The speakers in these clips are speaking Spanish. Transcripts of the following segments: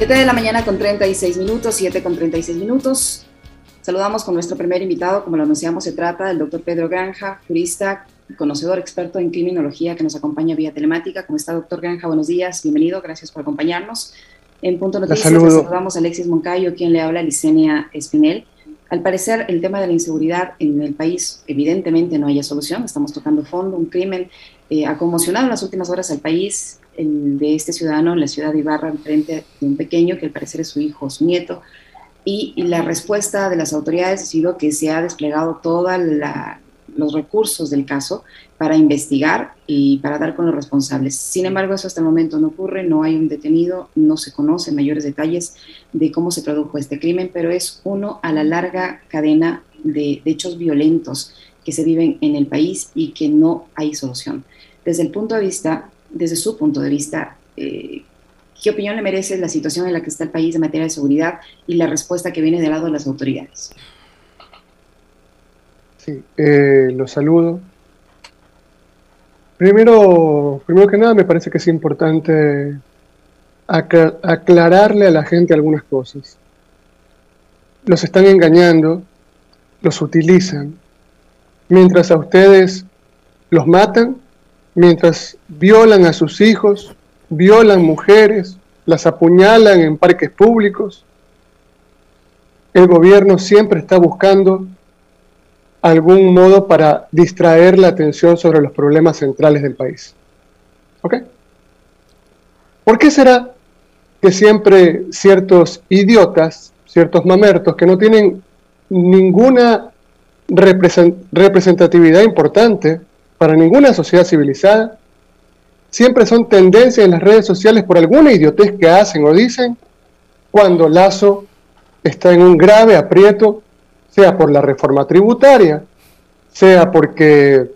7 de la mañana con 36 minutos, 7 con 36 minutos. Saludamos con nuestro primer invitado, como lo anunciamos, se trata del doctor Pedro Granja, jurista, conocedor, experto en criminología, que nos acompaña vía telemática. ¿Cómo está, doctor Granja? Buenos días, bienvenido, gracias por acompañarnos. En Punto Noticias, saludamos a Alexis Moncayo, quien le habla a Licenia Espinel. Al parecer, el tema de la inseguridad en el país evidentemente no haya solución. Estamos tocando fondo. Un crimen eh, ha conmocionado en las últimas horas al país de este ciudadano en la ciudad de Ibarra, frente de un pequeño que al parecer es su hijo su nieto. Y, la respuesta de las autoridades ha sido que se ha desplegado todos los recursos del caso para investigar y para dar con los responsables. Sin embargo, eso hasta el momento no ocurre, no hay un detenido, no se conocen mayores detalles de cómo se produjo este crimen, pero es uno a la larga cadena de, de hechos violentos que se viven en el país y que no hay solución. Desde el punto de vista desde su punto de vista, eh, ¿qué opinión le merece la situación en la que está el país en materia de seguridad y la respuesta que viene del lado de las autoridades? Sí, eh, los saludo. Primero, primero que nada, me parece que es importante aclararle a la gente algunas cosas. Los están engañando, los utilizan, mientras a ustedes los matan mientras violan a sus hijos, violan mujeres, las apuñalan en parques públicos. El gobierno siempre está buscando algún modo para distraer la atención sobre los problemas centrales del país. ¿Ok? ¿Por qué será que siempre ciertos idiotas, ciertos mamertos que no tienen ninguna representatividad importante, para ninguna sociedad civilizada. Siempre son tendencias en las redes sociales por alguna idiotez que hacen o dicen cuando Lazo está en un grave aprieto, sea por la reforma tributaria, sea porque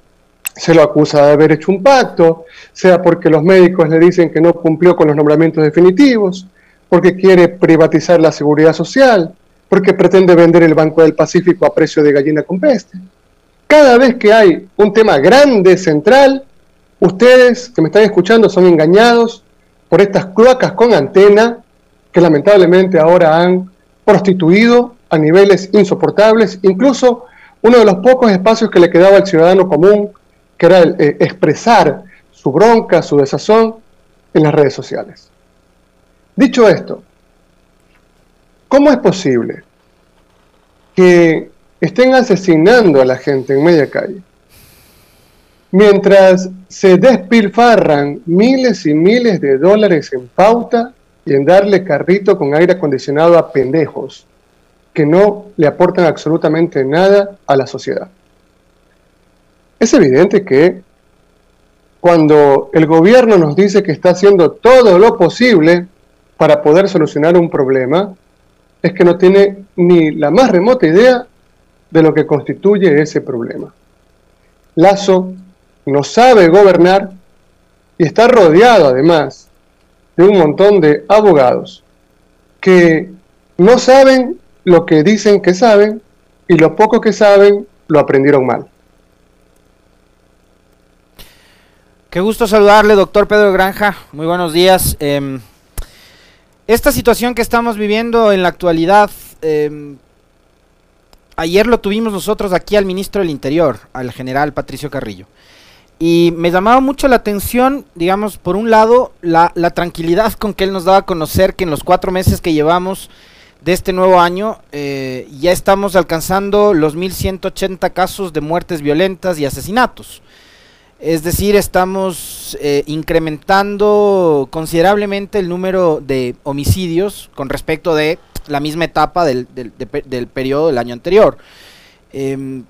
se lo acusa de haber hecho un pacto, sea porque los médicos le dicen que no cumplió con los nombramientos definitivos, porque quiere privatizar la seguridad social, porque pretende vender el Banco del Pacífico a precio de gallina con peste. Cada vez que hay un tema grande, central, ustedes que me están escuchando son engañados por estas cloacas con antena que lamentablemente ahora han prostituido a niveles insoportables, incluso uno de los pocos espacios que le quedaba al ciudadano común, que era eh, expresar su bronca, su desazón en las redes sociales. Dicho esto, ¿cómo es posible que estén asesinando a la gente en media calle, mientras se despilfarran miles y miles de dólares en pauta y en darle carrito con aire acondicionado a pendejos que no le aportan absolutamente nada a la sociedad. Es evidente que cuando el gobierno nos dice que está haciendo todo lo posible para poder solucionar un problema, es que no tiene ni la más remota idea de lo que constituye ese problema. Lazo no sabe gobernar y está rodeado además de un montón de abogados que no saben lo que dicen que saben y lo poco que saben lo aprendieron mal. Qué gusto saludarle, doctor Pedro Granja. Muy buenos días. Em, esta situación que estamos viviendo en la actualidad, em, ayer lo tuvimos nosotros aquí al ministro del Interior, al general Patricio Carrillo. Y me llamaba mucho la atención, digamos, por un lado, la, tranquilidad con que él nos daba a conocer que en los cuatro meses que llevamos de este nuevo año eh, ya estamos alcanzando los 1.180 casos de muertes violentas y asesinatos. Es decir, estamos eh, incrementando considerablemente el número de homicidios con respecto de la misma etapa del, del, periodo del año anterior. Em,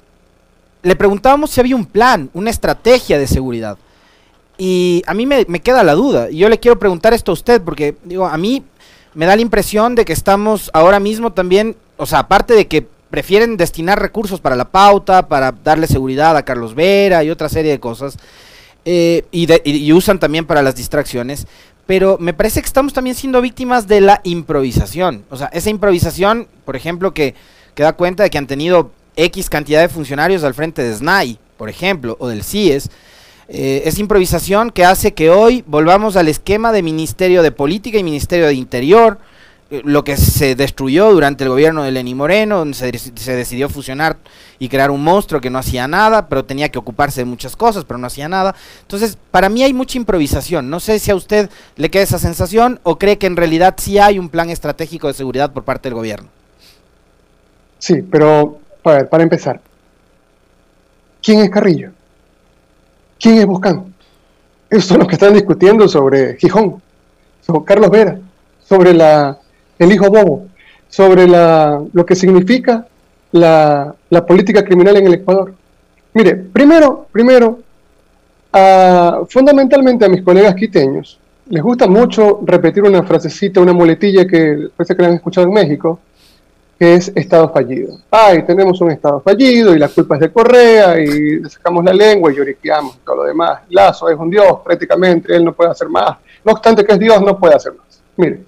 le preguntábamos si había un plan, una estrategia de seguridad. Y a mí me, queda la duda. Y yo le quiero preguntar esto a usted, porque digo, a mí me da la impresión de que estamos ahora mismo también, o sea, aparte de que prefieren destinar recursos para la pauta, para darle seguridad a Carlos Vera y otra serie de cosas, eh, y, usan también para las distracciones, pero me parece que estamos también siendo víctimas de la improvisación. O sea, esa improvisación, por ejemplo, que, que da cuenta de que han tenido X cantidad de funcionarios al frente de SNAI, por ejemplo, o del CIES, Eh, es improvisación que hace que hoy volvamos al esquema de Ministerio de Política y Ministerio de Interior, lo que se destruyó durante el gobierno de Lenín Moreno, donde se, se, decidió fusionar y crear un monstruo que no hacía nada, pero tenía que ocuparse de muchas cosas, pero no hacía nada. Entonces, para mí hay mucha improvisación. No sé si a usted le queda esa sensación o cree que en realidad sí hay un plan estratégico de seguridad por parte del gobierno. Sí, pero a ver, para empezar, ¿quién es Carrillo? ¿Quién es Buscán? Esos son los que están discutiendo sobre Gijón, sobre Carlos Vera, sobre la, el hijo Bobo, sobre lo que significa la, la, política criminal en el Ecuador. Mire, primero, primero, fundamentalmente a mis colegas quiteños, les gusta mucho repetir una frasecita, una muletilla que parece que la han escuchado en México, que es Estado fallido. Ay, tenemos un Estado fallido y la culpa es de Correa y le sacamos la lengua y lloriqueamos y todo lo demás. Lazo es un Dios prácticamente, él no puede hacer más. No obstante que es Dios, no puede hacer más. Mire,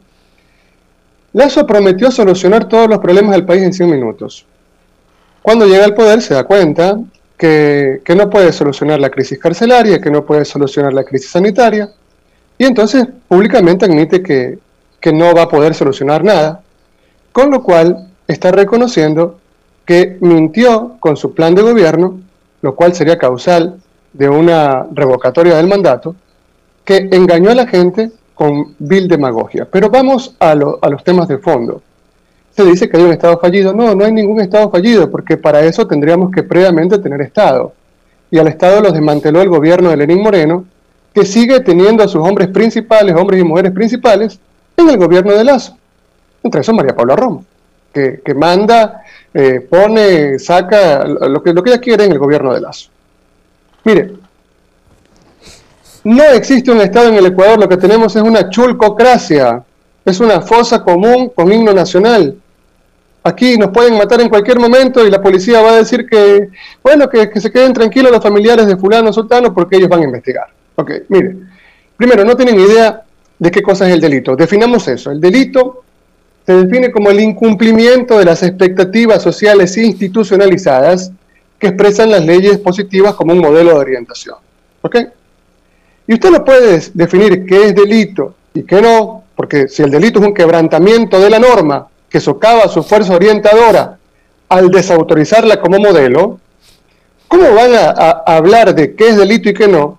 Lazo prometió solucionar todos los problemas del país en 100 minutos. Cuando llega al poder se da cuenta que, que no puede solucionar la crisis carcelaria, que no puede solucionar la crisis sanitaria, y entonces públicamente admite que, que no va a poder solucionar nada, con lo cual está reconociendo que mintió con su plan de gobierno, lo cual sería causal de una revocatoria del mandato, que engañó a la gente con vil demagogia. Pero vamos a, los temas de fondo. Se dice que hay un Estado fallido. No, no hay ningún Estado fallido, porque para eso tendríamos que previamente tener Estado. Y al Estado los desmanteló el gobierno de Lenín Moreno, que sigue teniendo a sus hombres principales, hombres y mujeres principales, en el gobierno de Lazo. Entre eso María Paula Romo que, manda, eh, pone, saca lo que, lo que ella quiere en el gobierno de Lazo. Mire, no existe un Estado en el Ecuador, lo que tenemos es una chulcocracia, es una fosa común con himno nacional. Aquí nos pueden matar en cualquier momento y la policía va a decir que, bueno, que, se queden tranquilos los familiares de fulano sultano porque ellos van a investigar. Ok, mire, primero, no tienen idea de qué cosa es el delito. Definamos eso. El delito se define como el incumplimiento de las expectativas sociales institucionalizadas que expresan las leyes positivas como un modelo de orientación. ¿Ok? Y usted no puede definir qué es delito y qué no, porque si el delito es un quebrantamiento de la norma que socava su fuerza orientadora al desautorizarla como modelo, ¿cómo van a, a hablar de qué es delito y qué no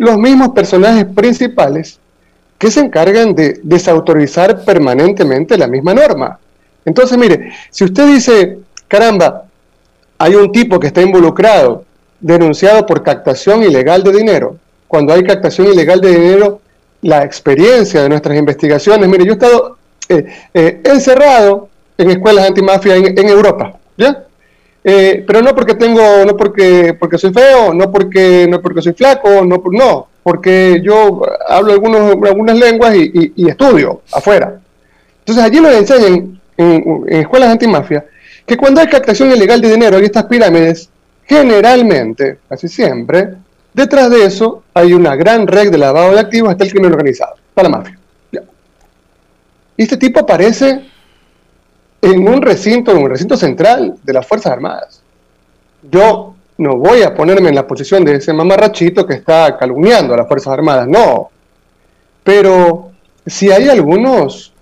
los mismos personajes principales que se encargan de desautorizar permanentemente la misma norma. Entonces, mire, si usted dice, caramba, hay un tipo que está involucrado, denunciado por captación ilegal de dinero, cuando hay captación ilegal de dinero, la experiencia de nuestras investigaciones, mire, yo he estado eh, eh, encerrado en escuelas antimafia en, Europa, ¿ya? Eh, pero no porque tengo, no porque, porque soy feo, no porque, no porque soy flaco, no, no, porque yo hablo algunos, algunas lenguas y, estudio afuera. Entonces allí nos enseñan en, escuelas antimafia que cuando hay captación ilegal de dinero en estas pirámides, generalmente, casi siempre, detrás de eso hay una gran red de lavado de activos hasta el crimen organizado, para la mafia. Y este tipo aparece en un recinto, en un recinto central de las Fuerzas Armadas. Yo no voy a ponerme en la posición de ese mamarrachito que está calumniando a las Fuerzas Armadas, no. Pero si hay algunos,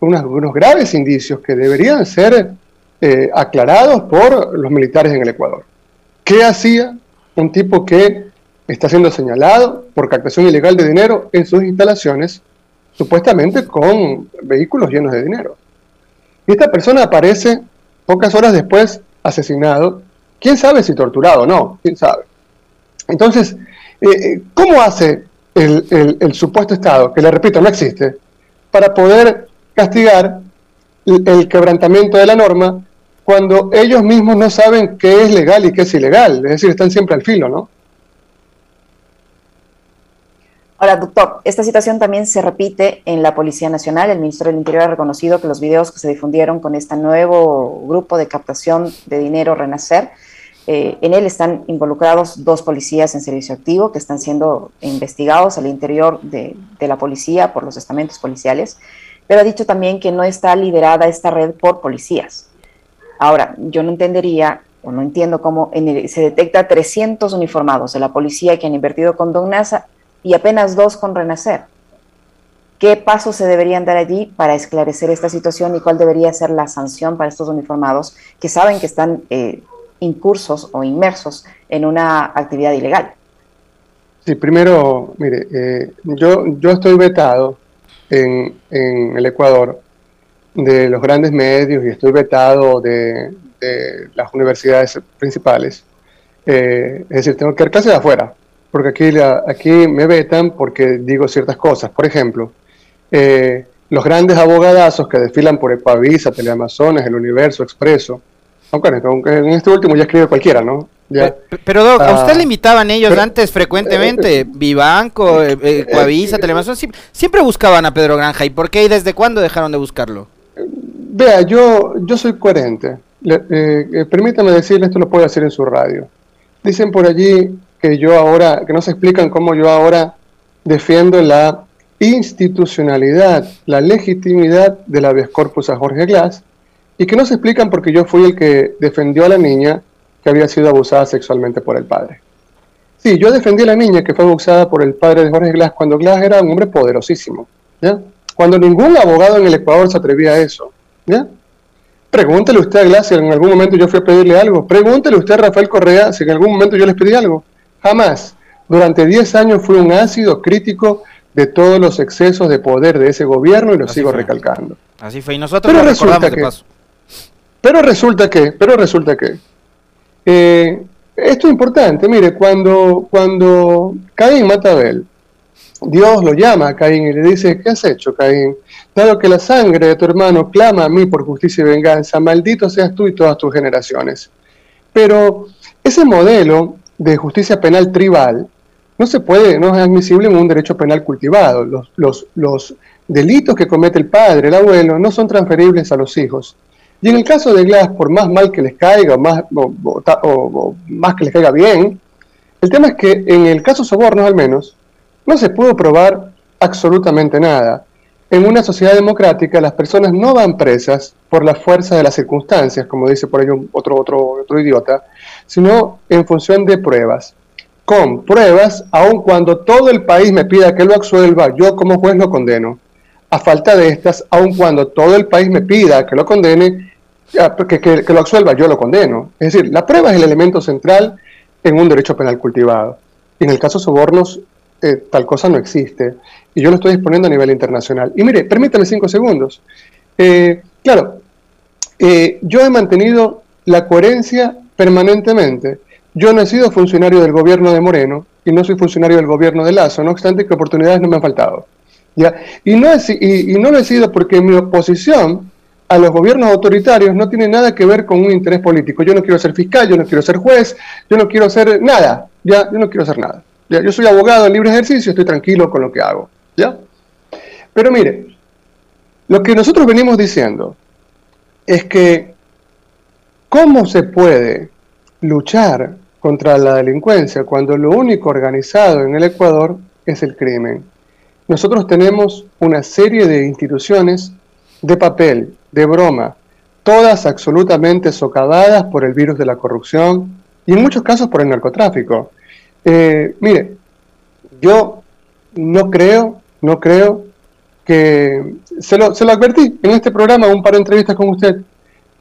unos, graves indicios que deberían ser eh, aclarados por los militares en el Ecuador. ¿Qué hacía un tipo que está siendo señalado por captación ilegal de dinero en sus instalaciones, supuestamente con vehículos llenos de dinero? Y esta persona aparece pocas horas después asesinado ¿Quién sabe si torturado o no? ¿Quién sabe? Entonces, eh, eh, ¿cómo hace el, supuesto Estado, que le repito, no existe, para poder castigar el, quebrantamiento de la norma cuando ellos mismos no saben qué es legal y qué es ilegal? Es decir, están siempre al filo, ¿no? Ahora, doctor, esta situación también se repite en la Policía Nacional. El ministro del Interior ha reconocido que los videos que se difundieron con este nuevo grupo de captación de dinero Renacer eh, en él están involucrados dos policías en servicio activo que están siendo investigados al interior de, la policía por los estamentos policiales, pero ha dicho también que no está liderada esta red por policías. Ahora, yo no entendería o no entiendo cómo se detecta 300 uniformados de la policía que han invertido con Don Nasa y apenas dos con Renacer. ¿Qué pasos se deberían dar allí para esclarecer esta situación y cuál debería ser la sanción para estos uniformados que saben que están eh, incursos o inmersos en una actividad ilegal? Sí, primero, mire, eh, yo, yo estoy vetado en, en, el Ecuador de los grandes medios y estoy vetado de, las universidades principales. Eh, es decir, tengo que ir casi de afuera, porque aquí, aquí me vetan porque digo ciertas cosas. Por ejemplo, eh, los grandes abogadazos que desfilan por Ecuavisa, Teleamazones, El Universo, Expreso, aunque, en este último ya escribe cualquiera, ¿no? Pero, Doc, ¿a usted le invitaban ellos antes frecuentemente? Eh, Vivanco, eh, Teleamazones, siempre, buscaban a Pedro Granja. ¿Y por qué y desde cuándo dejaron de buscarlo? Vea, yo, yo soy coherente. permítame decirle, esto lo puedo hacer en su radio. Dicen por allí que yo ahora, que no se explican cómo yo ahora defiendo la institucionalidad, la legitimidad de la vez corpus a Jorge Glass, y que no se explican porque yo fui el que defendió a la niña que había sido abusada sexualmente por el padre. Sí, yo defendí a la niña que fue abusada por el padre de Jorge Glass cuando Glass era un hombre poderosísimo, ¿ya? Cuando ningún abogado en el Ecuador se atrevía a eso, ¿ya? Pregúntele usted a si en algún momento yo fui a pedirle algo. Pregúntele usted a Rafael Correa si en algún momento yo les pedí algo. Jamás. Durante 10 años fui un ácido crítico de todos los excesos de poder de ese gobierno y lo sigo recalcando. Así fue, y nosotros pero resulta que, Pero resulta que, pero resulta que, eh, esto es importante, mire, cuando, cuando Caín mata a Abel, Dios lo llama a Caín y le dice, ¿qué has hecho, Caín? Dado que la sangre de tu hermano clama a mí por justicia y venganza, maldito seas tú y todas tus generaciones. Pero ese modelo de justicia penal tribal no se puede, no es admisible en un derecho penal cultivado. Los, delitos que comete el padre, el abuelo, no son transferibles a los hijos. Y en el caso de Glass, por más mal que les caiga o más, o, más que les caiga bien, el tema es que en el caso Sobornos al menos, no se pudo probar absolutamente nada. En una sociedad democrática las personas no van presas por la fuerza de las circunstancias, como dice por ahí otro, otro, otro idiota, sino en función de pruebas con pruebas, aun cuando todo el país me pida que lo absuelva, yo como juez lo condeno. A falta de estas, aun cuando todo el país me pida que lo condene, que, que, lo absuelva, yo lo condeno. Es decir, la prueba es el elemento central en un derecho penal cultivado. Y en el caso de sobornos, eh, tal cosa no existe. Y yo lo estoy exponiendo a nivel internacional. Y mire, permítame cinco segundos. Eh, claro, eh, yo he mantenido la coherencia permanentemente yo no he sido funcionario del gobierno de Moreno y no soy funcionario del gobierno de Lazo, no obstante que oportunidades no me han faltado. ¿ya? Y, no y, no lo he sido porque mi oposición a los gobiernos autoritarios no tiene nada que ver con un interés político. Yo no quiero ser fiscal, yo no quiero ser juez, yo no quiero ser nada, ¿ya? Yo no quiero hacer nada. Yo soy abogado en libre ejercicio, estoy tranquilo con lo que hago, ¿ya? Pero mire, lo que nosotros venimos diciendo es que cómo se puede luchar contra la delincuencia cuando lo único organizado en el Ecuador es el crimen. Nosotros tenemos una serie de instituciones de papel, de broma, todas absolutamente socavadas por el virus de la corrupción y en muchos casos por el narcotráfico. Eh, mire, yo no creo, no creo que, se lo, se lo advertí en este programa, un par de entrevistas con usted,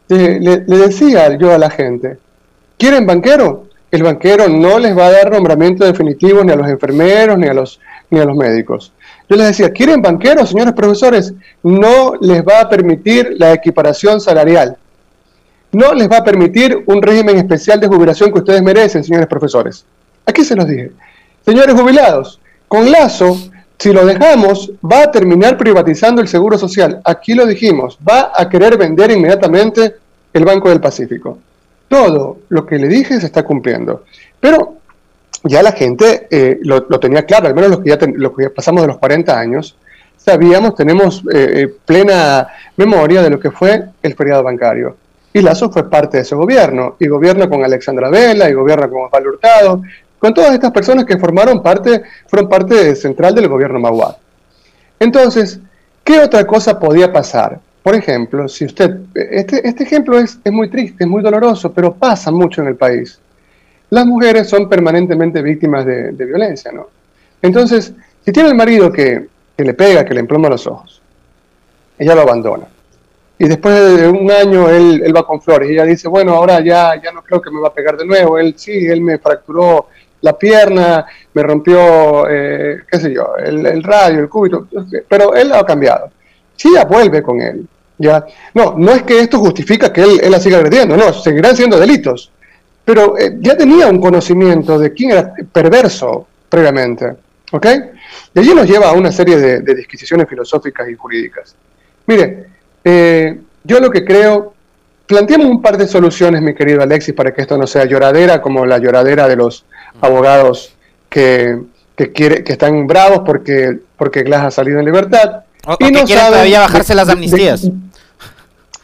eh, le, decía yo a la gente, ¿quieren banquero? el banquero no les va a dar nombramiento definitivo ni a los enfermeros ni a los, ni a los médicos. Yo les decía, ¿quieren banqueros, señores profesores? No les va a permitir la equiparación salarial. No les va a permitir un régimen especial de jubilación que ustedes merecen, señores profesores. Aquí se los dije. Señores jubilados, con Lazo, si lo dejamos, va a terminar privatizando el seguro social. Aquí lo dijimos, va a querer vender inmediatamente el Banco del Pacífico todo lo que le dije se está cumpliendo. Pero ya la gente eh, lo, tenía claro, al menos los que, ya que pasamos de los 40 años, sabíamos, tenemos eh, eh, plena memoria de lo que fue el feriado bancario. Y Lazo fue parte de ese gobierno, y gobierna con Alexandra Vela, y gobierna con Osvaldo Hurtado, con todas estas personas que formaron parte, fueron parte central del gobierno Maguad. Entonces, ¿qué otra cosa podía pasar? por ejemplo, si usted, este, este ejemplo es, es, muy triste, es muy doloroso, pero pasa mucho en el país. Las mujeres son permanentemente víctimas de, de violencia, ¿no? Entonces, si tiene el marido que, que, le pega, que le emploma los ojos, ella lo abandona. Y después de un año él, él va con flores y ella dice, bueno, ahora ya, ya no creo que me va a pegar de nuevo. Él sí, él me fracturó la pierna, me rompió, eh, qué sé yo, el, radio, el cúbito, pero él ha cambiado. Ella vuelve con él, ya, no, no es que esto justifica que él, él la siga agrediendo, no, seguirán siendo delitos, pero eh, ya tenía un conocimiento de quién era perverso previamente, ¿ok? Y allí nos lleva a una serie de, de disquisiciones filosóficas y jurídicas. Mire, eh, yo lo que creo, planteamos un par de soluciones, mi querido Alexis, para que esto no sea lloradera como la lloradera de los abogados que, que, quiere, que están bravos porque, porque Glass ha salido en libertad. O, y o no que quieren todavía bajarse las amnistías.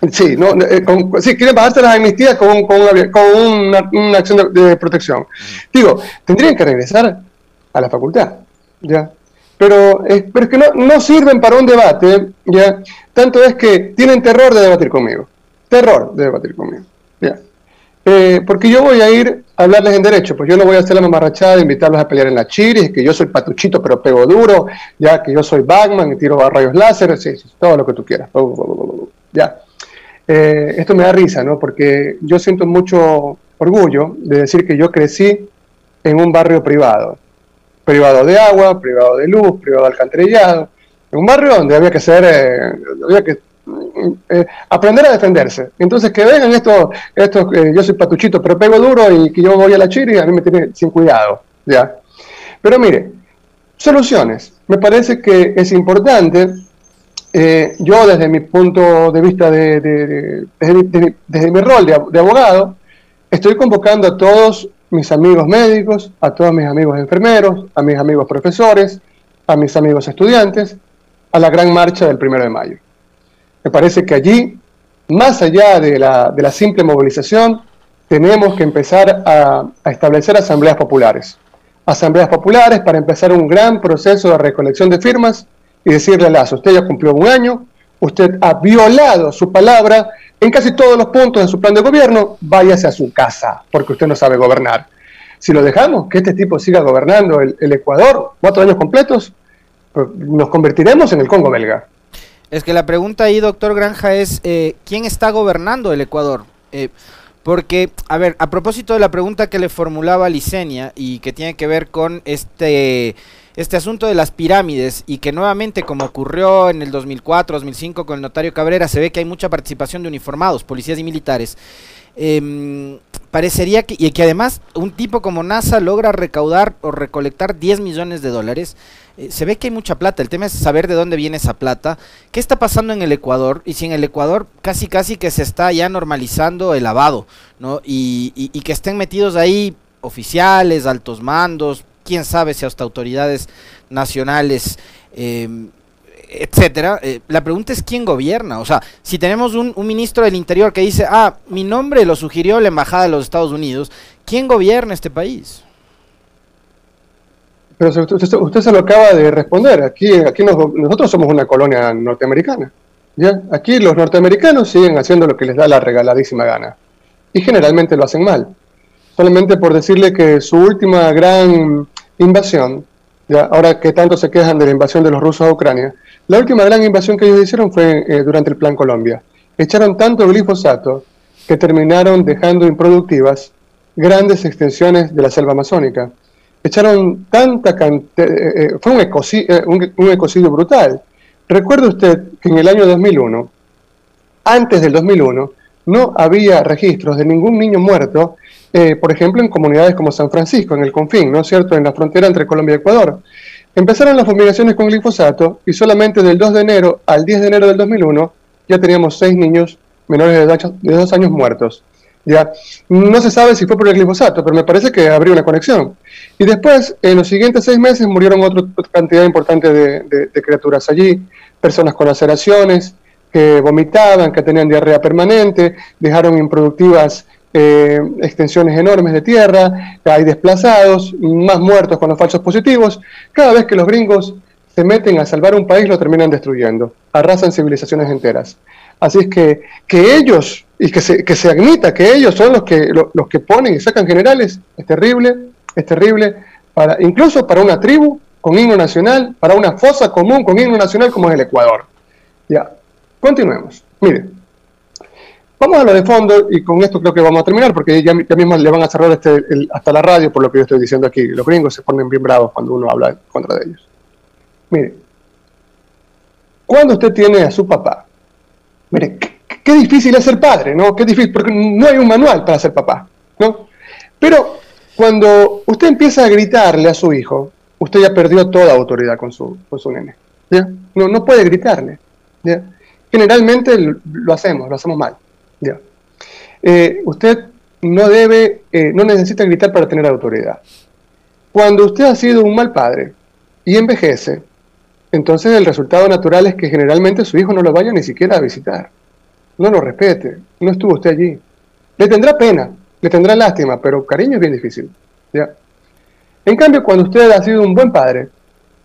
De, sí, no, eh, con, sí, quieren bajarse las amnistías con, con, una, con una, una, acción de, protección. Digo, tendrían que regresar a la facultad, ¿ya? Pero, eh, pero es que no, no sirven para un debate, ¿ya? Tanto es que tienen terror de debatir conmigo. Terror de debatir conmigo, ¿ya? Eh, porque yo voy a ir a hablarles en derecho, pues yo no voy a hacer la mamarrachada de invitarlos a pelear en la chiris, que yo soy patuchito pero pego duro, ya que yo soy Batman y tiro a rayos láser, todo lo que tú quieras, ya. Eh, esto me da risa, ¿no? Porque yo siento mucho orgullo de decir que yo crecí en un barrio privado, privado de agua, privado de luz, privado de alcantarillado, en un barrio donde había que ser, eh, había que eh, aprender a defenderse. Entonces, que vengan estos, estos eh, yo soy patuchito, pero pego duro y que yo voy a la chiri, a mí me tiene sin cuidado. ¿ya? Pero mire, soluciones. Me parece que es importante, eh, yo desde mi punto de vista, de, de, de, desde, desde, mi rol de abogado, estoy convocando a todos mis amigos médicos, a todos mis amigos enfermeros, a mis amigos profesores, a mis amigos estudiantes, a la gran marcha del primero de mayo. Me parece que allí, más allá de la, de la simple movilización, tenemos que empezar a, establecer asambleas populares. Asambleas populares para empezar un gran proceso de recolección de firmas y decirle a Lazo, usted ya cumplió un año, usted ha violado su palabra en casi todos los puntos de su plan de gobierno, váyase a su casa, porque usted no sabe gobernar. Si lo dejamos, que este tipo siga gobernando el, el Ecuador cuatro años completos, pues nos convertiremos en el Congo belga. Es que la pregunta ahí, doctor Granja, es eh, ¿quién está gobernando el Ecuador? Eh, porque, a ver, a propósito de la pregunta que le formulaba Licenia y que tiene que ver con este, este asunto de las pirámides y que nuevamente, como ocurrió en el 2004, 2005 con el notario Cabrera, se ve que hay mucha participación de uniformados, policías y militares. Eh, parecería que, y que además un tipo como NASA logra recaudar o recolectar 10 millones de dólares. Eh, se ve que hay mucha plata, el tema es saber de dónde viene esa plata, qué está pasando en el Ecuador y si en el Ecuador casi casi que se está ya normalizando el lavado, ¿no? Y, y, que estén metidos ahí oficiales, altos mandos, quién sabe si hasta autoridades nacionales, eh, etcétera. La pregunta es quién gobierna. O sea, si tenemos un, un, ministro del Interior que dice, ah, mi nombre lo sugirió la Embajada de los Estados Unidos, ¿quién gobierna este país? Pero usted, usted, se lo acaba de responder. Aquí, aquí nos, nosotros somos una colonia norteamericana. ¿ya? Aquí los norteamericanos siguen haciendo lo que les da la regaladísima gana. Y generalmente lo hacen mal. Solamente por decirle que su última gran invasión, ¿ya? ahora que tanto se quejan de la invasión de los rusos a Ucrania, la última gran invasión que ellos hicieron fue eh, durante el Plan Colombia. Echaron tanto glifosato que terminaron dejando improductivas grandes extensiones de la selva amazónica echaron tanta cantidad, eh, eh, fue un ecocidio, eh, un, un ecocidio, brutal. Recuerde usted que en el año 2001, antes del 2001, no había registros de ningún niño muerto, eh, por ejemplo, en comunidades como San Francisco, en el Confín, ¿no es cierto?, en la frontera entre Colombia y Ecuador. Empezaron las fumigaciones con glifosato y solamente del 2 de enero al 10 de enero del 2001 ya teníamos seis niños menores de dos, de dos años muertos. ¿Ya? No se sabe si fue por el glifosato, pero me parece que habría una conexión. Y después, en los siguientes seis meses, murieron otra cantidad importante de criaturas allí, personas con laceraciones, que vomitaban, que tenían diarrea permanente, dejaron improductivas eh, extensiones enormes de tierra, hay desplazados, más muertos con los falsos positivos. Cada vez que los gringos se meten a salvar un país, lo terminan destruyendo, arrasan civilizaciones enteras. Así es que, que ellos, y que se, que se admita que ellos son los que, los que ponen y sacan generales, es terrible, es terrible, para, incluso para una tribu con himno nacional, para una fosa común con himno nacional como es el Ecuador. Ya, continuemos. Mire, vamos a lo de fondo y con esto creo que vamos a terminar porque ya, mismo le van a cerrar este, hasta la radio por lo que yo estoy diciendo aquí. Los gringos se ponen bien bravos cuando uno habla contra de ellos. Mire, cuando usted tiene a su papá, mire, qué, difícil es ser padre, ¿no? Qué difícil, porque no hay un manual para ser papá, ¿no? Pero cuando usted empieza a gritarle a su hijo, usted ya perdió toda autoridad con su, con su nene. ¿ya? No, no puede gritarle. ¿ya? Generalmente lo hacemos, lo hacemos mal. ¿ya? Eh, usted no debe, eh, no necesita gritar para tener autoridad. Cuando usted ha sido un mal padre y envejece, entonces el resultado natural es que generalmente su hijo no lo vaya ni siquiera a visitar. No lo respete, no estuvo usted allí. Le tendrá pena, le tendrá lástima, pero cariño es bien difícil. ¿ya? En cambio, cuando usted ha sido un buen padre,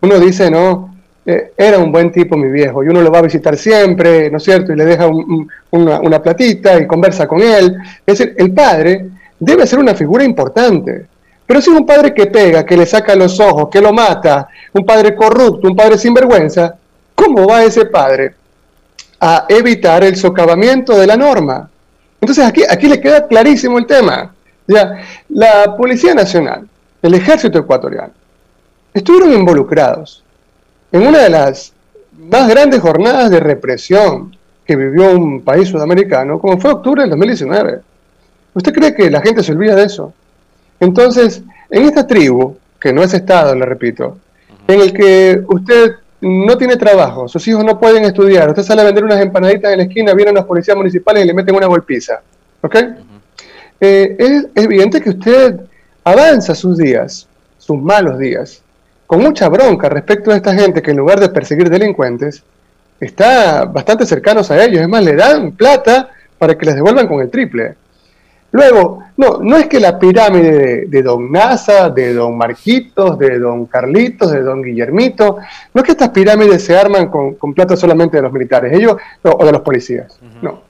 uno dice, no, eh, era un buen tipo mi viejo, y uno lo va a visitar siempre, ¿no es cierto? Y le deja una, platita y conversa con él. Es decir, el padre debe ser una figura importante. Pero si es un padre que pega, que le saca los ojos, que lo mata, un padre corrupto, un padre sinvergüenza, ¿cómo va ese padre a evitar el socavamiento de la norma? Entonces aquí, aquí le queda clarísimo el tema. Ya, la Policía Nacional, el ejército ecuatoriano, estuvieron involucrados en una de las más grandes jornadas de represión que vivió un país sudamericano, como fue octubre del 2019. ¿Usted cree que la gente se olvida de eso? Entonces, en esta tribu, que no es Estado, le repito, en el que usted no tiene trabajo, sus hijos no pueden estudiar, usted sale a vender unas empanaditas en la esquina, vienen los policías municipales y le meten una golpiza. ¿Ok? Eh, es evidente que usted avanza sus días, sus malos días, con mucha bronca respecto a esta gente que en lugar de perseguir delincuentes, está bastante cercanos a ellos. Es más, le dan plata para que les devuelvan con el triple. Luego, no, no es que la pirámide de, Don Nasa, de Don Marquitos, de Don Carlitos, de Don Guillermito, no es que estas pirámides se arman con, plata solamente de los militares, ellos, o de los policías, no.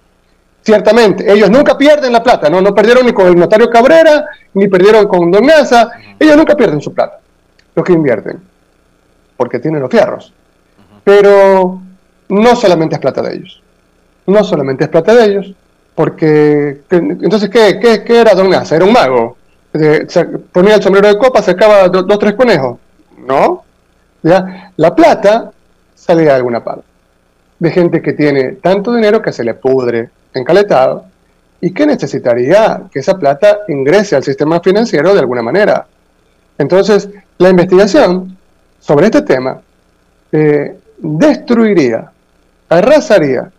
Ciertamente, ellos nunca pierden la plata, ¿no? No perdieron ni con el notario Cabrera, ni perdieron con Don Nasa, ellos nunca pierden su plata, los que invierten, porque tienen los fierros. Pero no solamente es plata de ellos, no solamente es plata de ellos, porque entonces, ¿qué, qué, era Don Nasa? Era un mago. ponía el sombrero de copa, sacaba dos, tres conejos. No. La plata salía de alguna parte. De gente que tiene tanto dinero que se le pudre encaletado y que necesitaría que esa plata ingrese al sistema financiero de alguna manera. Entonces, la investigación sobre este tema eh, destruiría, arrasaría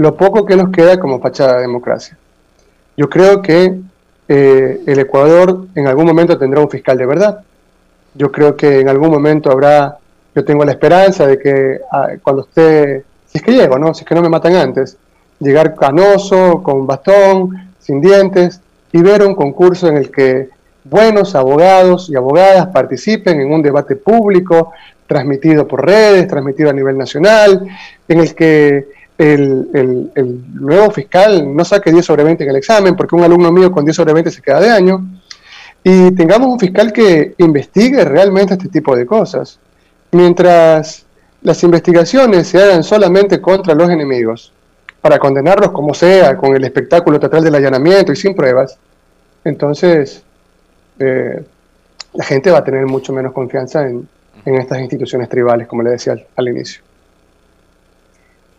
lo poco que nos queda como fachada de democracia. Yo creo que eh, el Ecuador en algún momento tendrá un fiscal de verdad. Yo creo que en algún momento habrá, yo tengo la esperanza de que ah, cuando esté, si es que llego, ¿no? si es que no me matan antes, llegar canoso, con bastón, sin dientes, y ver un concurso en el que buenos abogados y abogadas participen en un debate público, transmitido por redes, transmitido a nivel nacional, en el que el, nuevo fiscal no saque 10 sobre 20 en el examen, porque un alumno mío con 10 sobre 20 se queda de año, y tengamos un fiscal que investigue realmente este tipo de cosas. Mientras las investigaciones se hagan solamente contra los enemigos, para condenarlos como sea, con el espectáculo total del allanamiento y sin pruebas, entonces eh, la gente va a tener mucho menos confianza en, estas instituciones tribales, como le decía al, inicio.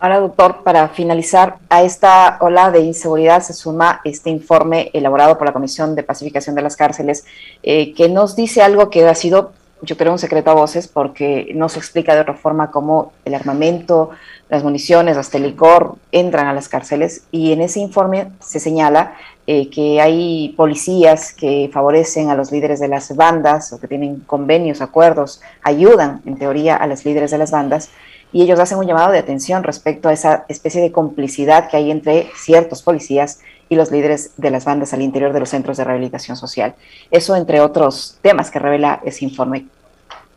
Ahora, doctor, para finalizar, a esta ola de inseguridad se suma este informe elaborado por la Comisión de Pacificación de las Cárceles, eh, que nos dice algo que ha sido yo creo, un secreto a voces porque no se explica de otra forma cómo el armamento, las municiones, hasta el licor entran a las cárceles. Y en ese informe se señala eh, que hay policías que favorecen a los líderes de las bandas o que tienen convenios, acuerdos, ayudan en teoría a los líderes de las bandas y ellos hacen un llamado de atención respecto a esa especie de complicidad que hay entre ciertos policías y los líderes de las bandas al interior de los centros de rehabilitación social. Eso entre otros temas que revela ese informe.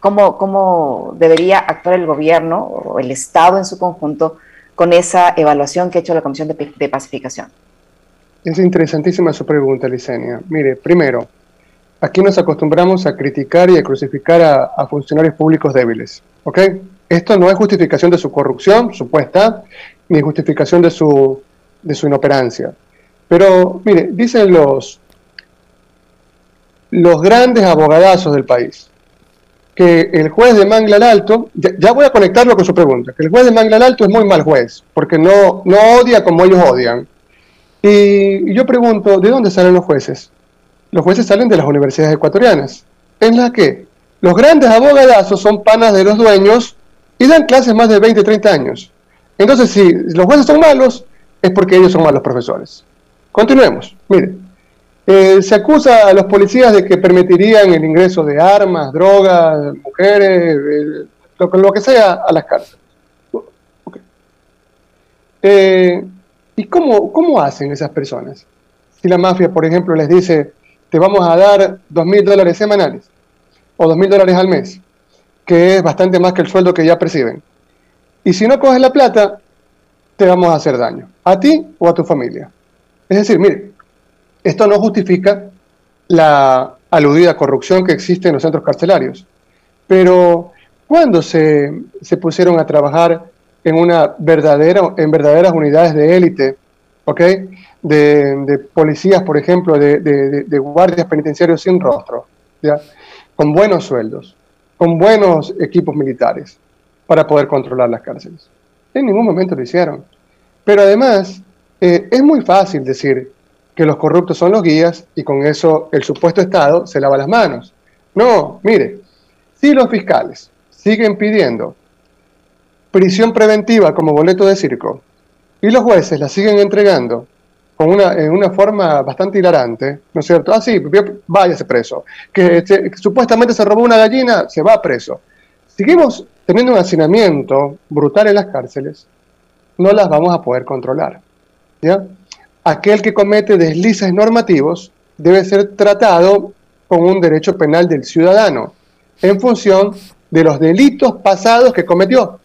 cómo, cómo debería actuar el gobierno o el Estado en su conjunto con esa evaluación que ha hecho la Comisión de, Pacificación? Es interesantísima su pregunta, Licenia. Mire, primero, aquí nos acostumbramos a criticar y a crucificar a, funcionarios públicos débiles, ¿ok? Esto no es justificación de su corrupción supuesta, ni justificación de su, de su inoperancia. Pero, mire, dicen los, los grandes abogadazos del país, que el juez de Manglar Alto, ya, voy a conectarlo con su pregunta, que el juez de Manglar Alto es muy mal juez, porque no, no odia como ellos odian. Y, yo pregunto, ¿de dónde salen los jueces? Los jueces salen de las universidades ecuatorianas, en las que los grandes abogadazos son panas de los dueños y dan clases más de 20, 30 años. Entonces, si los jueces son malos, es porque ellos son malos profesores. Continuemos. Mire, eh, se acusa a los policías de que permitirían el ingreso de armas, drogas, mujeres, eh, lo, que sea a las cárceles. Eh, ¿Y cómo, cómo hacen esas personas? Si la mafia, por ejemplo, les dice, te vamos a dar dos mil dólares semanales o dos mil dólares al mes, que es bastante más que el sueldo que ya perciben. Y si no coges la plata, te vamos a hacer daño, a ti o a tu familia. Es decir, mire, esto no justifica la aludida corrupción que existe en los centros carcelarios. Pero cuando se, pusieron a trabajar en, una verdadera, en verdaderas unidades de élite, ¿ok? De, policías, por ejemplo, de, guardias penitenciarios sin rostro, ¿ya? con buenos sueldos, con buenos equipos militares para poder controlar las cárceles. En ningún momento lo hicieron. Pero además, eh, es muy fácil decir, que los corruptos son los guías y con eso el supuesto Estado se lava las manos. No, mire, si los fiscales siguen pidiendo prisión preventiva como boleto de circo y los jueces la siguen entregando con una, en una forma bastante hilarante, ¿no es cierto? Ah, sí, váyase preso. Que, que supuestamente se robó una gallina, se va preso. Seguimos teniendo un hacinamiento brutal en las cárceles, no las vamos a poder controlar. ¿Ya? aquel que comete deslices normativos debe ser tratado con un derecho penal del ciudadano, en función de los delitos pasados que cometió.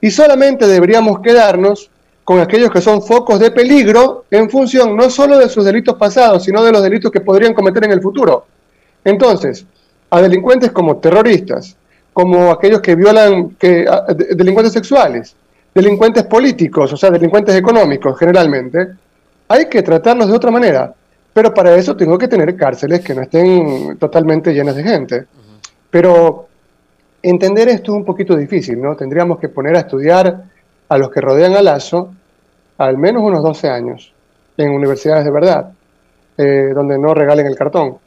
Y solamente deberíamos quedarnos con aquellos que son focos de peligro en función no solo de sus delitos pasados, sino de los delitos que podrían cometer en el futuro. Entonces, a delincuentes como terroristas, como aquellos que violan, que, delincuentes sexuales, delincuentes políticos, o sea, delincuentes económicos generalmente, hay que tratarlos de otra manera. Pero para eso tengo que tener cárceles que no estén totalmente llenas de gente. Pero entender esto es un poquito difícil, ¿no? Tendríamos que poner a estudiar a los que rodean a Lazo al menos unos 12 años en universidades de verdad, eh, donde no regalen el cartón.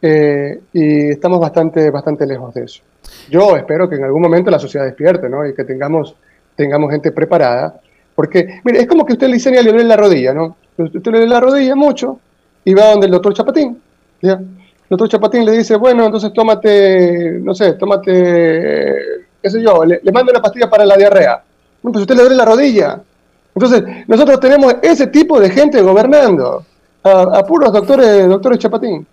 Eh, y estamos bastante, bastante lejos de eso. Yo espero que en algún momento la sociedad despierte, ¿no? Y que tengamos, tengamos gente preparada. Porque, mire, es como que usted le diseña a Leonel la rodilla, ¿no? usted le da la rodilla mucho y va donde el doctor Chapatín. ¿ya? El doctor Chapatín le dice, bueno, entonces tómate, no sé, tómate, qué sé yo, le, manda una pastilla para la diarrea. pues usted le duele la rodilla. Entonces, nosotros tenemos ese tipo de gente gobernando, a, puros doctores, doctores Chapatín.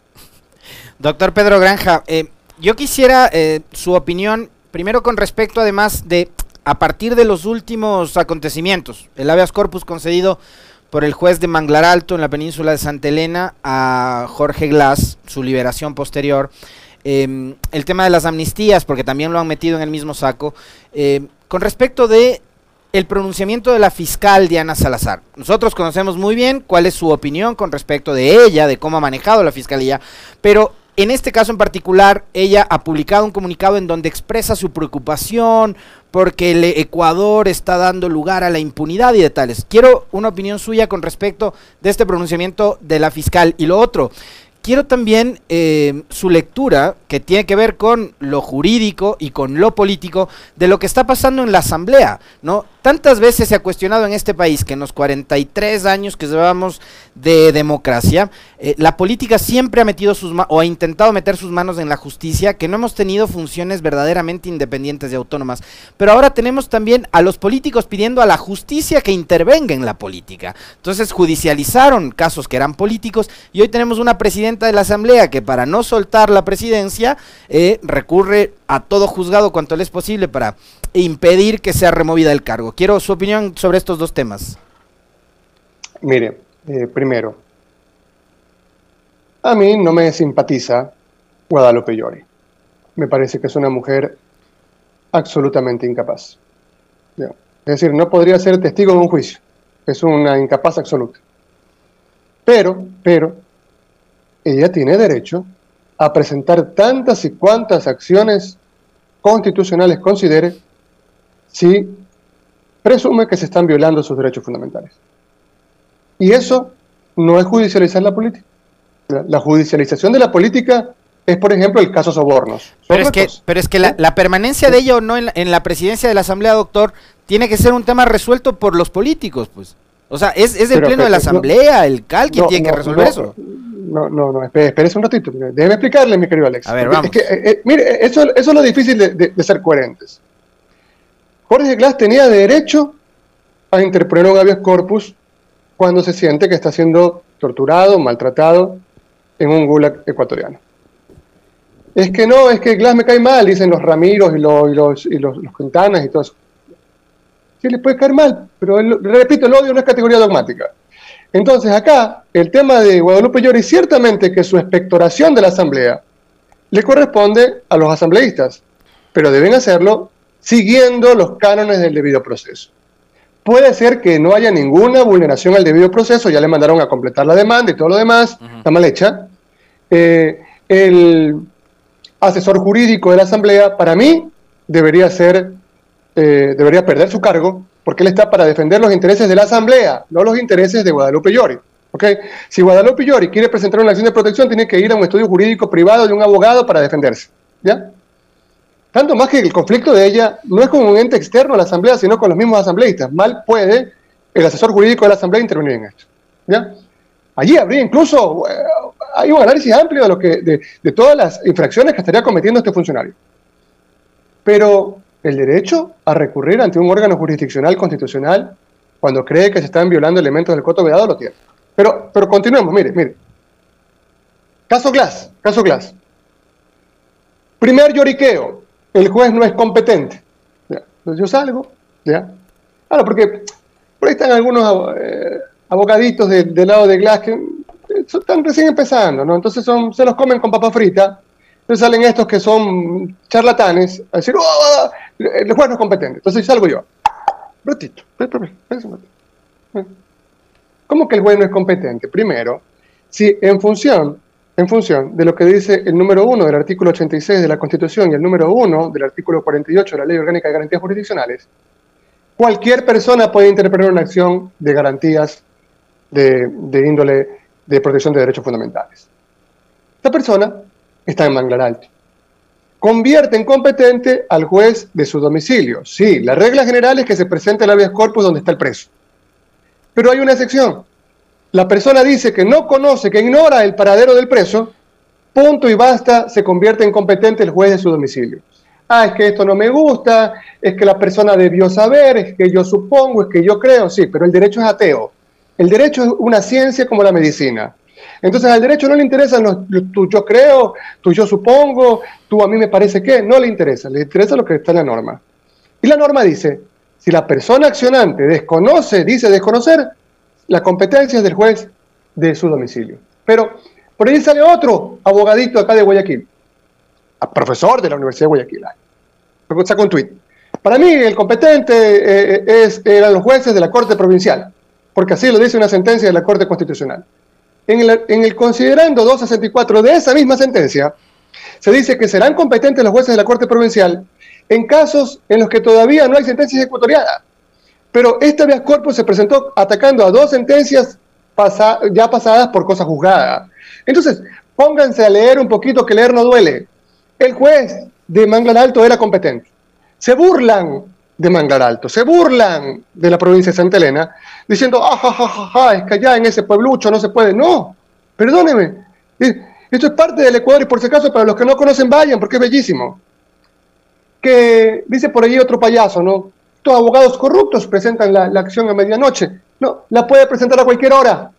Doctor Pedro Granja, eh, yo quisiera eh, su opinión, primero con respecto además de, a partir de los últimos acontecimientos, el habeas corpus concedido por el juez de Manglar Alto en la península de Santa Elena a Jorge Glass, su liberación posterior. Em, el tema de las amnistías, porque también lo han metido en el mismo saco. Em, con respecto de el pronunciamiento de la fiscal Diana Salazar. Nosotros conocemos muy bien cuál es su opinión con respecto de ella, de cómo ha manejado la fiscalía, pero en este caso en particular, ella ha publicado un comunicado en donde expresa su preocupación porque el Ecuador está dando lugar a la impunidad y de tales. Quiero una opinión suya con respecto de este pronunciamiento de la fiscal. Y lo otro, quiero también eh, su lectura, que tiene que ver con lo jurídico y con lo político, de lo que está pasando en la Asamblea, ¿no? Tantas veces se ha cuestionado en este país que en los 43 años que llevamos de democracia, eh, la política siempre ha metido sus o ha intentado meter sus manos en la justicia, que no hemos tenido funciones verdaderamente independientes y autónomas. Pero ahora tenemos también a los políticos pidiendo a la justicia que intervenga en la política. Entonces judicializaron casos que eran políticos y hoy tenemos una presidenta de la Asamblea que para no soltar la presidencia eh, recurre a todo juzgado cuanto le es posible para impedir que sea removida del cargo. Quiero su opinión sobre estos dos temas. Mire, eh, primero, a mí no me simpatiza Guadalupe Llori. Me parece que es una mujer absolutamente incapaz. Es decir, no podría ser testigo de un juicio. Es una incapaz absoluta. Pero, pero, ella tiene derecho a presentar tantas y cuantas acciones constitucionales considere si presume que se están violando sus derechos fundamentales. Y eso no es judicializar la política. La judicialización de la política es, por ejemplo, el caso Sobornos. Pero es, que, pero es que la, permanencia de ello no en la, presidencia de la Asamblea, doctor, tiene que ser un tema resuelto por los políticos, pues. O sea, es, es el pleno de la Asamblea, el CAL, quien tiene que resolver eso. No, no, no, espérese un ratito. Déjeme explicarle, mi querido Alex. A ver, vamos. Eh, eh, mire, eso, eso, es lo difícil de, de, ser coherentes. Jorge Glass tenía derecho a interponer un habeas corpus cuando se siente que está siendo torturado, maltratado en un gulag ecuatoriano. Es que no, es que Glass me cae mal, dicen los Ramiros y los, y los, y los, Quintanas y todo eso. Sí, le puede caer mal, pero repito, el odio no es categoría dogmática. Entonces acá, el tema de Guadalupe Llori, ciertamente que su expectoración de la Asamblea le corresponde a los asambleístas, pero deben hacerlo siguiendo los cánones del debido proceso. Puede ser que no haya ninguna vulneración al debido proceso, ya le mandaron a completar la demanda y todo lo demás, está mal hecha. Eh, el asesor jurídico de la Asamblea, para mí, debería ser, eh, debería perder su cargo, porque él está para defender los intereses de la Asamblea, no los intereses de Guadalupe Llori. ¿okay? Si Guadalupe Llori quiere presentar una acción de protección, tiene que ir a un estudio jurídico privado de un abogado para defenderse. ¿Ya? Tanto más que el conflicto de ella no es con un ente externo a la Asamblea, sino con los mismos asambleístas. Mal puede el asesor jurídico de la Asamblea intervenir en esto. ¿Ya? Allí habría incluso, eh, hay un análisis amplio de, lo que, de, todas las infracciones que estaría cometiendo este funcionario. Pero el derecho a recurrir ante un órgano jurisdiccional constitucional cuando cree que se están violando elementos del coto vedado lo tiene. Pero, pero continuemos, mire, mire. Caso Glass, caso Glass. Primer lloriqueo, el juez no es competente. Entonces yo salgo, ¿ya? Claro, porque por ahí están algunos eh, abogaditos del lado de Glass que están recién empezando, ¿no? Entonces son, se los comen con papa frita. Entonces salen estos que son charlatanes a decir, oh, el juez no es competente. Entonces salgo yo. Ratito, ¿Cómo que el juez no es competente? Primero, si en función, en función de lo que dice el número 1 del artículo 86 de la Constitución y el número 1 del artículo 48 de la Ley Orgánica de Garantías Jurisdiccionales, cualquier persona puede interpretar una acción de garantías de, de índole de protección de derechos fundamentales. Esta persona está en Manglar Alto. Convierte en competente al juez de su domicilio. Sí, la regla general es que se presente el habeas corpus donde está el preso. Pero hay una excepción. La persona dice que no conoce, que ignora el paradero del preso, punto y basta, se convierte en competente el juez de su domicilio. Ah, es que esto no me gusta, es que la persona debió saber, es que yo supongo, es que yo creo, sí, pero el derecho es ateo. El derecho es una ciencia como la medicina. Entonces al derecho no le interesa tu yo creo, tu yo supongo, tú a mí me parece que, no le interesa, le interesa lo que está en la norma. Y la norma dice, si la persona accionante desconoce, dice desconocer, la competencia es del juez de su domicilio. Pero por ahí sale otro abogadito acá de Guayaquil, profesor de la Universidad de Guayaquil. Saca un tuit. Para mí el competente eh, es, eran los jueces de la Corte Provincial porque así lo dice una sentencia de la Corte Constitucional. En el, considerando 264 de esa misma sentencia, se dice que serán competentes los jueces de la Corte Provincial en casos en los que todavía no hay sentencia ejecutoriada. Pero este habeas corpus se presentó atacando a dos sentencias ya pasadas por cosa juzgada. Entonces, pónganse a leer un poquito, que leer no duele. El juez de Manglar Alto era competente. Se burlan de Manglar Alto. Se burlan de la provincia de Santa Elena diciendo, ah, es que allá en ese pueblucho no se puede. No, perdóneme. Esto es parte del Ecuador y por si acaso para los que no conocen vayan porque es bellísimo. Que dice por allí otro payaso, ¿no? Estos abogados corruptos presentan la acción a medianoche. No, la puede presentar a cualquier hora.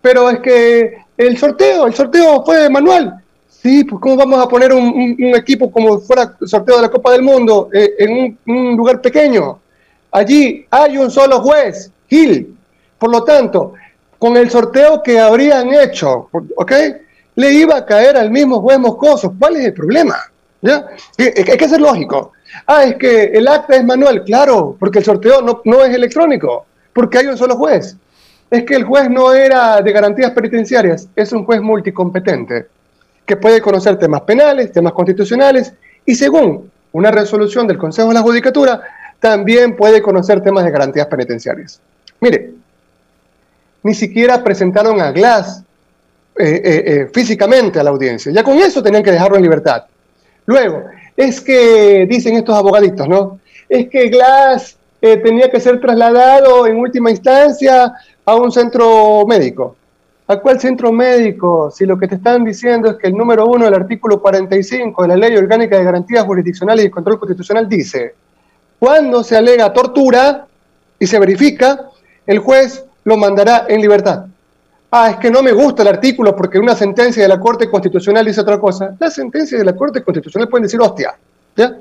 Pero es que el sorteo, el sorteo fue manual. Sí, pues ¿cómo vamos a poner un, equipo como fuera sorteo de la Copa del Mundo eh, en un, lugar pequeño? Allí hay un solo juez, Gil. Por lo tanto, con el sorteo que habrían hecho, ¿ok? Le iba a caer al mismo juez Moscoso. ¿Cuál es el problema? ¿Ya? Hay que ser lógico. Ah, es que el acta es manual, claro, porque el sorteo no, no es electrónico, porque hay un solo juez. Es que el juez no era de garantías penitenciarias, es un juez multicompetente que puede conocer temas penales, temas constitucionales y según una resolución del Consejo de la Judicatura, también puede conocer temas de garantías penitenciarias. Mire, ni siquiera presentaron a Glass eh, eh, eh, físicamente a la audiencia. Ya con eso tenían que dejarlo en libertad. Luego, es que, dicen estos abogaditos, ¿no? Es que Glass tenía que ser trasladado en última instancia a un centro médico. ¿A cuál centro médico? Si lo que te están diciendo es que el número uno del artículo 45 de la Ley Orgánica de Garantías Jurisdiccionales y Control Constitucional dice, cuando se alega tortura y se verifica, el juez lo mandará en libertad. Ah, es que no me gusta el artículo porque una sentencia de la Corte Constitucional dice otra cosa. Las sentencias de la Corte Constitucional pueden decir hostia, ¿ya?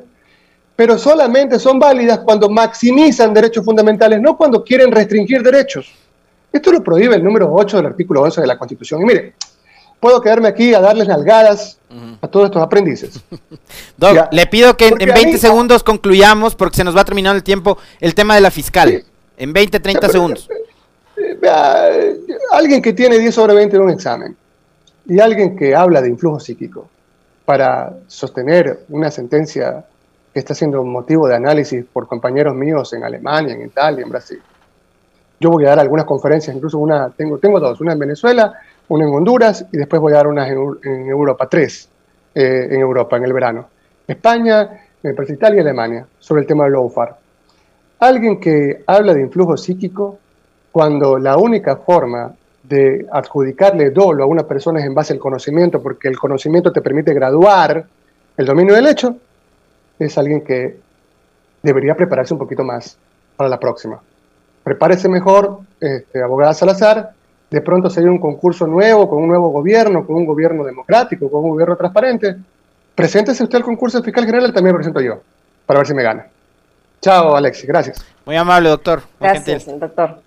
Pero solamente son válidas cuando maximizan derechos fundamentales, no cuando quieren restringir derechos. Esto lo prohíbe el número 8 del artículo 11 de la Constitución. Y mire, puedo quedarme aquí a darles nalgadas a todos estos aprendices. Doc, le pido que en 20 segundos concluyamos, porque se nos va terminando el tiempo, el tema de la fiscal. En 20, 30 segundos. Eh, alguien que tiene 10 sobre 20 en un examen y alguien que habla de influjo psíquico para sostener una sentencia que está siendo motivo de análisis por compañeros míos en Alemania, en Italia, en Brasil. Yo voy a dar algunas conferencias, incluso una, tengo, tengo dos, una en Venezuela, una en Honduras y después voy a dar unas en, Europa, tres eh, en Europa en el verano. España, me parece Italia y Alemania, sobre el tema del lawfare. Alguien que habla de influjo psíquico cuando la única forma de adjudicarle dolo a una persona es en base al conocimiento, porque el conocimiento te permite graduar el dominio del hecho, es alguien que debería prepararse un poquito más para la próxima. Prepárese mejor, este, abogada Salazar, de pronto sería un concurso nuevo, con un nuevo gobierno, con un gobierno democrático, con un gobierno transparente. Preséntese usted al concurso fiscal general, también me presento yo, para ver si me gana. Chao, Alexis, gracias. Muy amable, doctor. gracias, doctor.